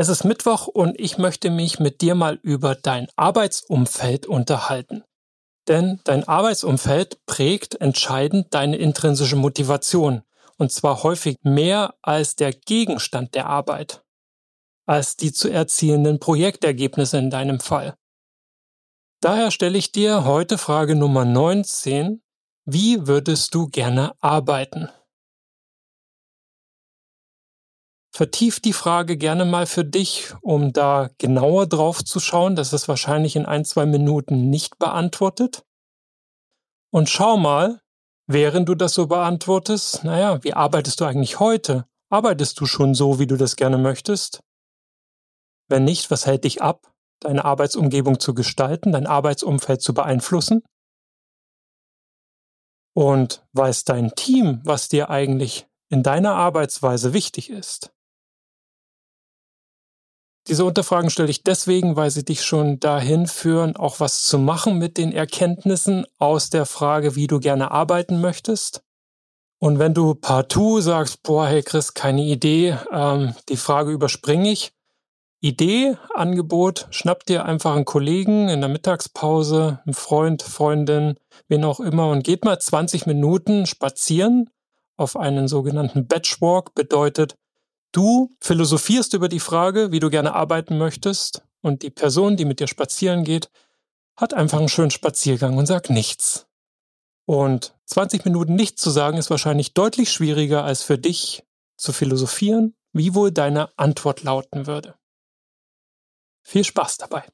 Es ist Mittwoch und ich möchte mich mit dir mal über dein Arbeitsumfeld unterhalten. Denn dein Arbeitsumfeld prägt entscheidend deine intrinsische Motivation. Und zwar häufig mehr als der Gegenstand der Arbeit, als die zu erzielenden Projektergebnisse in deinem Fall. Daher stelle ich dir heute Frage Nummer 19. Wie würdest du gerne arbeiten? Vertief die Frage gerne mal für dich, um da genauer drauf zu schauen. Das ist wahrscheinlich in ein, zwei Minuten nicht beantwortet. Und schau mal, während du das so beantwortest, naja, wie arbeitest du eigentlich heute? Arbeitest du schon so, wie du das gerne möchtest? Wenn nicht, was hält dich ab, deine Arbeitsumgebung zu gestalten, dein Arbeitsumfeld zu beeinflussen? Und weiß dein Team, was dir eigentlich in deiner Arbeitsweise wichtig ist? Diese Unterfragen stelle ich deswegen, weil sie dich schon dahin führen, auch was zu machen mit den Erkenntnissen aus der Frage, wie du gerne arbeiten möchtest. Und wenn du partout sagst, boah, hey Chris, keine Idee, ähm, die Frage überspringe ich. Idee, Angebot, schnapp dir einfach einen Kollegen in der Mittagspause, einen Freund, Freundin, wen auch immer und geht mal 20 Minuten spazieren auf einen sogenannten Batchwalk, bedeutet, Du philosophierst über die Frage, wie du gerne arbeiten möchtest, und die Person, die mit dir spazieren geht, hat einfach einen schönen Spaziergang und sagt nichts. Und 20 Minuten nichts zu sagen ist wahrscheinlich deutlich schwieriger als für dich zu philosophieren, wie wohl deine Antwort lauten würde. Viel Spaß dabei.